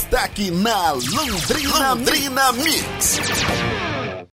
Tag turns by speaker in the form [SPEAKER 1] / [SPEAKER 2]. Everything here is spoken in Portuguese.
[SPEAKER 1] destaque na Londrina, Londrina Mix.